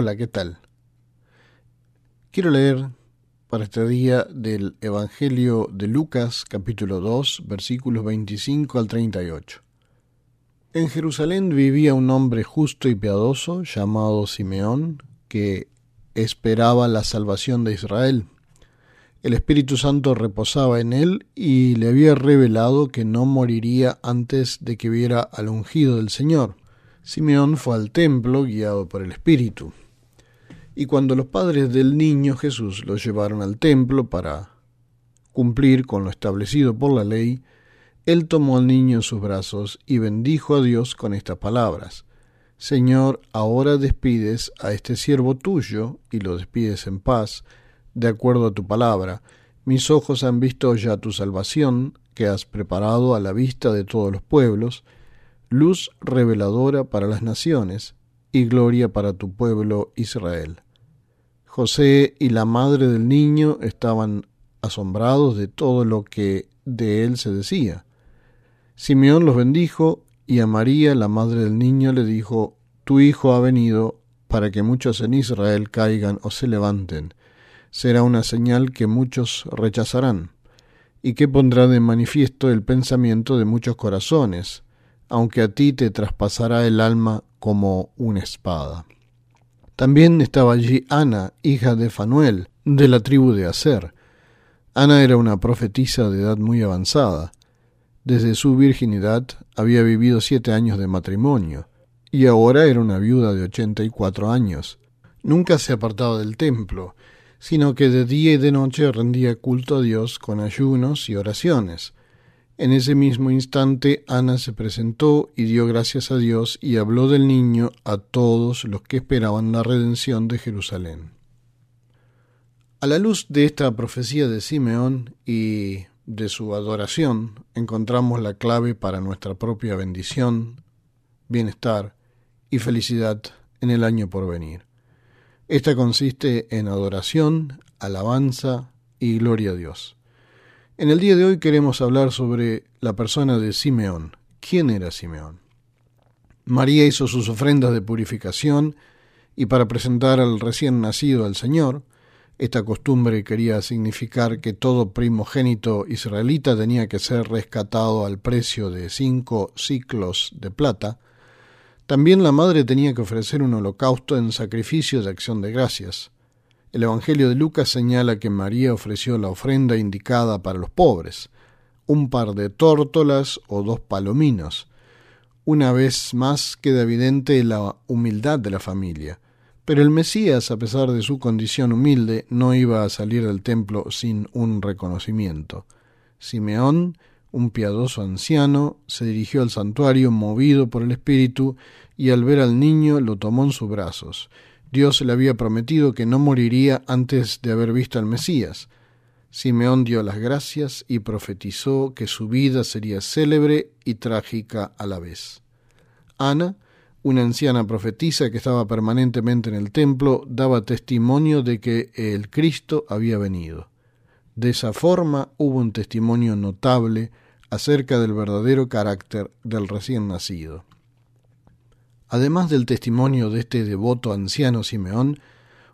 Hola, ¿qué tal? Quiero leer para este día del Evangelio de Lucas capítulo 2 versículos 25 al 38. En Jerusalén vivía un hombre justo y piadoso llamado Simeón que esperaba la salvación de Israel. El Espíritu Santo reposaba en él y le había revelado que no moriría antes de que viera al ungido del Señor. Simeón fue al templo guiado por el Espíritu. Y cuando los padres del niño Jesús lo llevaron al templo para cumplir con lo establecido por la ley, él tomó al niño en sus brazos y bendijo a Dios con estas palabras. Señor, ahora despides a este siervo tuyo y lo despides en paz, de acuerdo a tu palabra. Mis ojos han visto ya tu salvación, que has preparado a la vista de todos los pueblos, luz reveladora para las naciones y gloria para tu pueblo Israel. José y la madre del niño estaban asombrados de todo lo que de él se decía. Simeón los bendijo y a María, la madre del niño, le dijo, Tu hijo ha venido para que muchos en Israel caigan o se levanten. Será una señal que muchos rechazarán y que pondrá de manifiesto el pensamiento de muchos corazones aunque a ti te traspasará el alma como una espada. También estaba allí Ana, hija de Fanuel, de la tribu de Aser. Ana era una profetisa de edad muy avanzada. Desde su virginidad había vivido siete años de matrimonio, y ahora era una viuda de ochenta y cuatro años. Nunca se apartaba del templo, sino que de día y de noche rendía culto a Dios con ayunos y oraciones. En ese mismo instante Ana se presentó y dio gracias a Dios y habló del niño a todos los que esperaban la redención de Jerusalén. A la luz de esta profecía de Simeón y de su adoración, encontramos la clave para nuestra propia bendición, bienestar y felicidad en el año por venir. Esta consiste en adoración, alabanza y gloria a Dios. En el día de hoy queremos hablar sobre la persona de Simeón. ¿Quién era Simeón? María hizo sus ofrendas de purificación y para presentar al recién nacido al Señor, esta costumbre quería significar que todo primogénito israelita tenía que ser rescatado al precio de cinco ciclos de plata. También la madre tenía que ofrecer un holocausto en sacrificio de acción de gracias. El Evangelio de Lucas señala que María ofreció la ofrenda indicada para los pobres, un par de tórtolas o dos palominos. Una vez más queda evidente la humildad de la familia. Pero el Mesías, a pesar de su condición humilde, no iba a salir del templo sin un reconocimiento. Simeón, un piadoso anciano, se dirigió al santuario movido por el Espíritu y al ver al niño lo tomó en sus brazos. Dios le había prometido que no moriría antes de haber visto al Mesías. Simeón dio las gracias y profetizó que su vida sería célebre y trágica a la vez. Ana, una anciana profetisa que estaba permanentemente en el templo, daba testimonio de que el Cristo había venido. De esa forma hubo un testimonio notable acerca del verdadero carácter del recién nacido. Además del testimonio de este devoto anciano Simeón,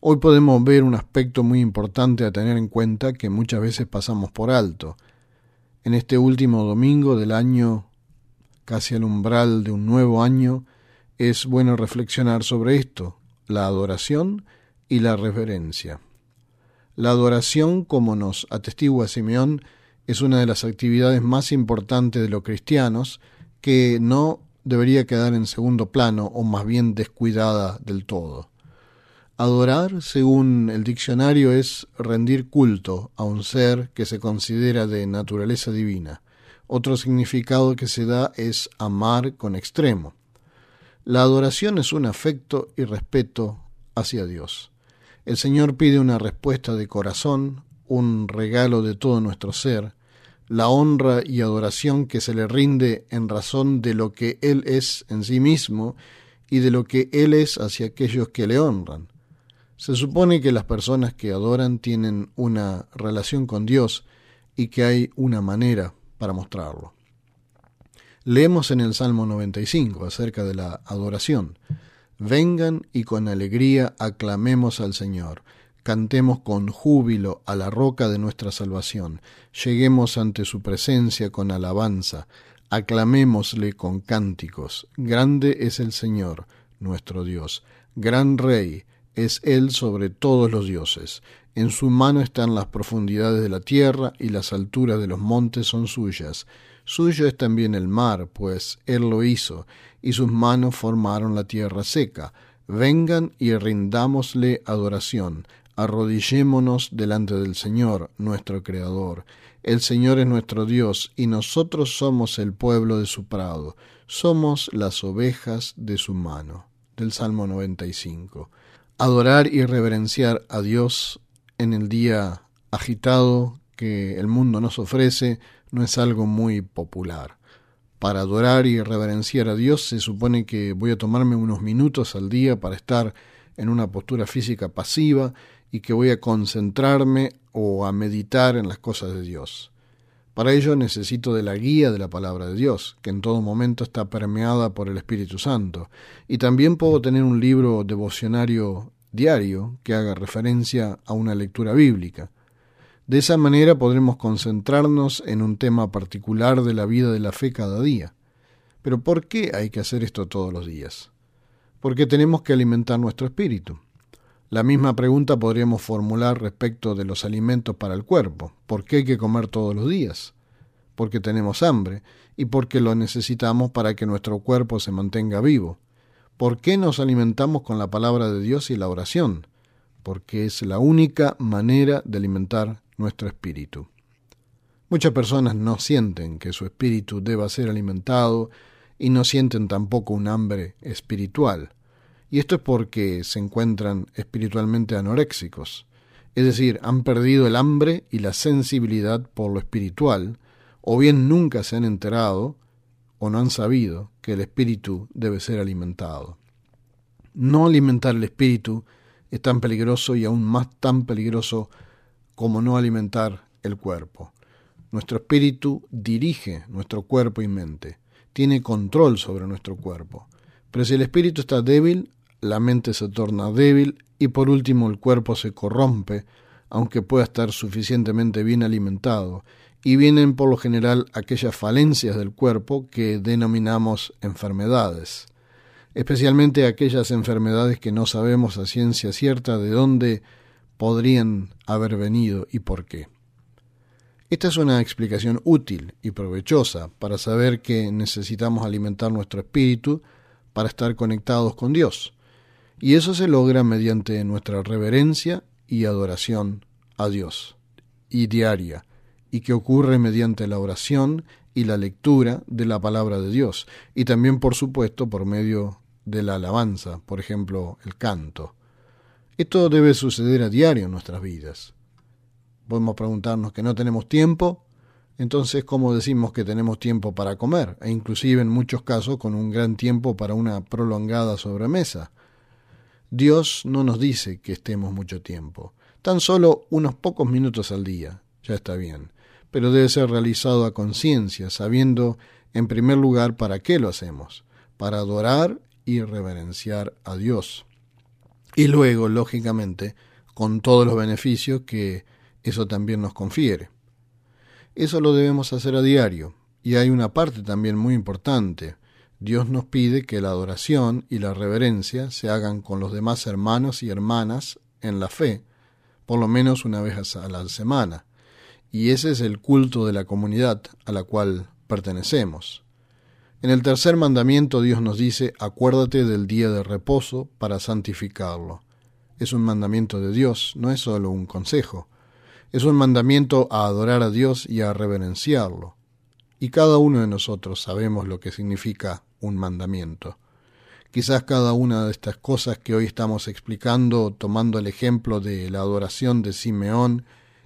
hoy podemos ver un aspecto muy importante a tener en cuenta que muchas veces pasamos por alto. En este último domingo del año, casi al umbral de un nuevo año, es bueno reflexionar sobre esto, la adoración y la reverencia. La adoración, como nos atestigua Simeón, es una de las actividades más importantes de los cristianos que no debería quedar en segundo plano o más bien descuidada del todo. Adorar, según el diccionario, es rendir culto a un ser que se considera de naturaleza divina. Otro significado que se da es amar con extremo. La adoración es un afecto y respeto hacia Dios. El Señor pide una respuesta de corazón, un regalo de todo nuestro ser, la honra y adoración que se le rinde en razón de lo que Él es en sí mismo y de lo que Él es hacia aquellos que le honran. Se supone que las personas que adoran tienen una relación con Dios y que hay una manera para mostrarlo. Leemos en el Salmo 95 acerca de la adoración. Vengan y con alegría aclamemos al Señor. Cantemos con júbilo a la roca de nuestra salvación. Lleguemos ante su presencia con alabanza. Aclamémosle con cánticos. Grande es el Señor, nuestro Dios. Gran Rey es Él sobre todos los dioses. En su mano están las profundidades de la tierra y las alturas de los montes son suyas. Suyo es también el mar, pues Él lo hizo, y sus manos formaron la tierra seca. Vengan y rindámosle adoración arrodillémonos delante del Señor, nuestro Creador. El Señor es nuestro Dios, y nosotros somos el pueblo de su prado, somos las ovejas de su mano. Del Salmo 95. Adorar y reverenciar a Dios en el día agitado que el mundo nos ofrece no es algo muy popular. Para adorar y reverenciar a Dios se supone que voy a tomarme unos minutos al día para estar en una postura física pasiva y que voy a concentrarme o a meditar en las cosas de Dios. Para ello necesito de la guía de la palabra de Dios, que en todo momento está permeada por el Espíritu Santo, y también puedo tener un libro devocionario diario que haga referencia a una lectura bíblica. De esa manera podremos concentrarnos en un tema particular de la vida de la fe cada día. Pero ¿por qué hay que hacer esto todos los días? Porque tenemos que alimentar nuestro espíritu. La misma pregunta podríamos formular respecto de los alimentos para el cuerpo. ¿Por qué hay que comer todos los días? Porque tenemos hambre y porque lo necesitamos para que nuestro cuerpo se mantenga vivo. ¿Por qué nos alimentamos con la palabra de Dios y la oración? Porque es la única manera de alimentar nuestro espíritu. Muchas personas no sienten que su espíritu deba ser alimentado y no sienten tampoco un hambre espiritual. Y esto es porque se encuentran espiritualmente anoréxicos, es decir, han perdido el hambre y la sensibilidad por lo espiritual, o bien nunca se han enterado o no han sabido que el espíritu debe ser alimentado. No alimentar el espíritu es tan peligroso y aún más tan peligroso como no alimentar el cuerpo. Nuestro espíritu dirige nuestro cuerpo y mente, tiene control sobre nuestro cuerpo. Pero si el espíritu está débil, la mente se torna débil y por último el cuerpo se corrompe, aunque pueda estar suficientemente bien alimentado, y vienen por lo general aquellas falencias del cuerpo que denominamos enfermedades, especialmente aquellas enfermedades que no sabemos a ciencia cierta de dónde podrían haber venido y por qué. Esta es una explicación útil y provechosa para saber que necesitamos alimentar nuestro espíritu para estar conectados con Dios y eso se logra mediante nuestra reverencia y adoración a Dios, y diaria, y que ocurre mediante la oración y la lectura de la palabra de Dios, y también, por supuesto, por medio de la alabanza, por ejemplo, el canto. Esto debe suceder a diario en nuestras vidas. Podemos preguntarnos que no tenemos tiempo, entonces, ¿cómo decimos que tenemos tiempo para comer? E inclusive en muchos casos con un gran tiempo para una prolongada sobremesa. Dios no nos dice que estemos mucho tiempo, tan solo unos pocos minutos al día, ya está bien, pero debe ser realizado a conciencia, sabiendo en primer lugar para qué lo hacemos, para adorar y reverenciar a Dios. Y luego, lógicamente, con todos los beneficios que eso también nos confiere. Eso lo debemos hacer a diario, y hay una parte también muy importante, Dios nos pide que la adoración y la reverencia se hagan con los demás hermanos y hermanas en la fe, por lo menos una vez a la semana, y ese es el culto de la comunidad a la cual pertenecemos. En el tercer mandamiento Dios nos dice, acuérdate del día de reposo para santificarlo. Es un mandamiento de Dios, no es solo un consejo. Es un mandamiento a adorar a Dios y a reverenciarlo. Y cada uno de nosotros sabemos lo que significa un mandamiento. Quizás cada una de estas cosas que hoy estamos explicando, tomando el ejemplo de la adoración de Simeón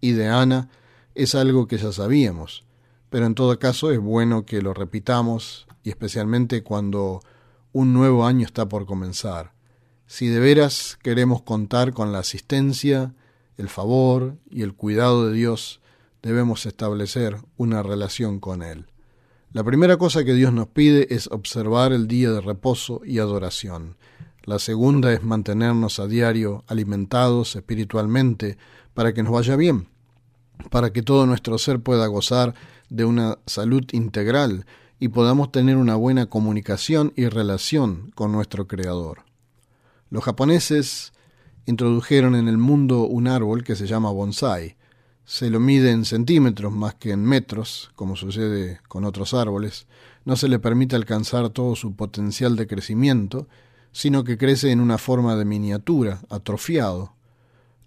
y de Ana, es algo que ya sabíamos, pero en todo caso es bueno que lo repitamos y especialmente cuando un nuevo año está por comenzar. Si de veras queremos contar con la asistencia, el favor y el cuidado de Dios, debemos establecer una relación con Él. La primera cosa que Dios nos pide es observar el día de reposo y adoración. La segunda es mantenernos a diario alimentados espiritualmente para que nos vaya bien, para que todo nuestro ser pueda gozar de una salud integral y podamos tener una buena comunicación y relación con nuestro Creador. Los japoneses introdujeron en el mundo un árbol que se llama bonsai. Se lo mide en centímetros más que en metros, como sucede con otros árboles. No se le permite alcanzar todo su potencial de crecimiento, sino que crece en una forma de miniatura, atrofiado.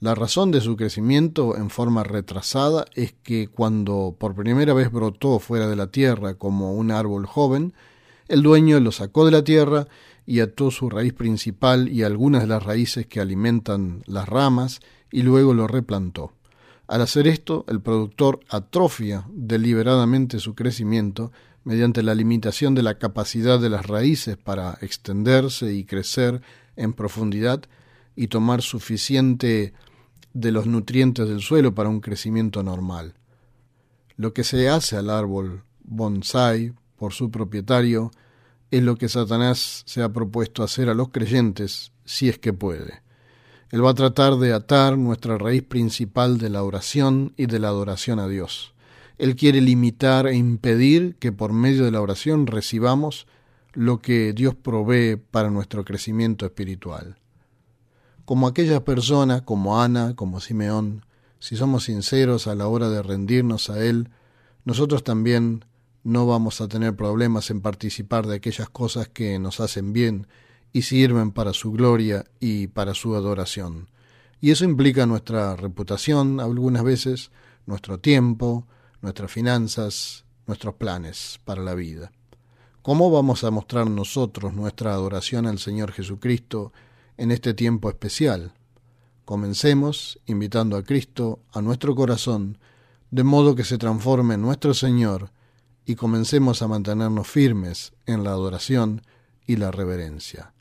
La razón de su crecimiento en forma retrasada es que cuando por primera vez brotó fuera de la tierra como un árbol joven, el dueño lo sacó de la tierra y ató su raíz principal y algunas de las raíces que alimentan las ramas y luego lo replantó. Al hacer esto, el productor atrofia deliberadamente su crecimiento mediante la limitación de la capacidad de las raíces para extenderse y crecer en profundidad y tomar suficiente de los nutrientes del suelo para un crecimiento normal. Lo que se hace al árbol bonsai por su propietario es lo que Satanás se ha propuesto hacer a los creyentes, si es que puede. Él va a tratar de atar nuestra raíz principal de la oración y de la adoración a Dios. Él quiere limitar e impedir que por medio de la oración recibamos lo que Dios provee para nuestro crecimiento espiritual. Como aquellas personas, como Ana, como Simeón, si somos sinceros a la hora de rendirnos a Él, nosotros también no vamos a tener problemas en participar de aquellas cosas que nos hacen bien y sirven para su gloria y para su adoración. Y eso implica nuestra reputación algunas veces, nuestro tiempo, nuestras finanzas, nuestros planes para la vida. ¿Cómo vamos a mostrar nosotros nuestra adoración al Señor Jesucristo en este tiempo especial? Comencemos invitando a Cristo a nuestro corazón, de modo que se transforme en nuestro Señor y comencemos a mantenernos firmes en la adoración y la reverencia.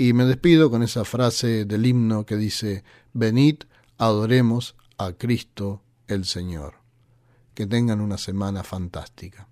Y me despido con esa frase del himno que dice, venid, adoremos a Cristo el Señor. Que tengan una semana fantástica.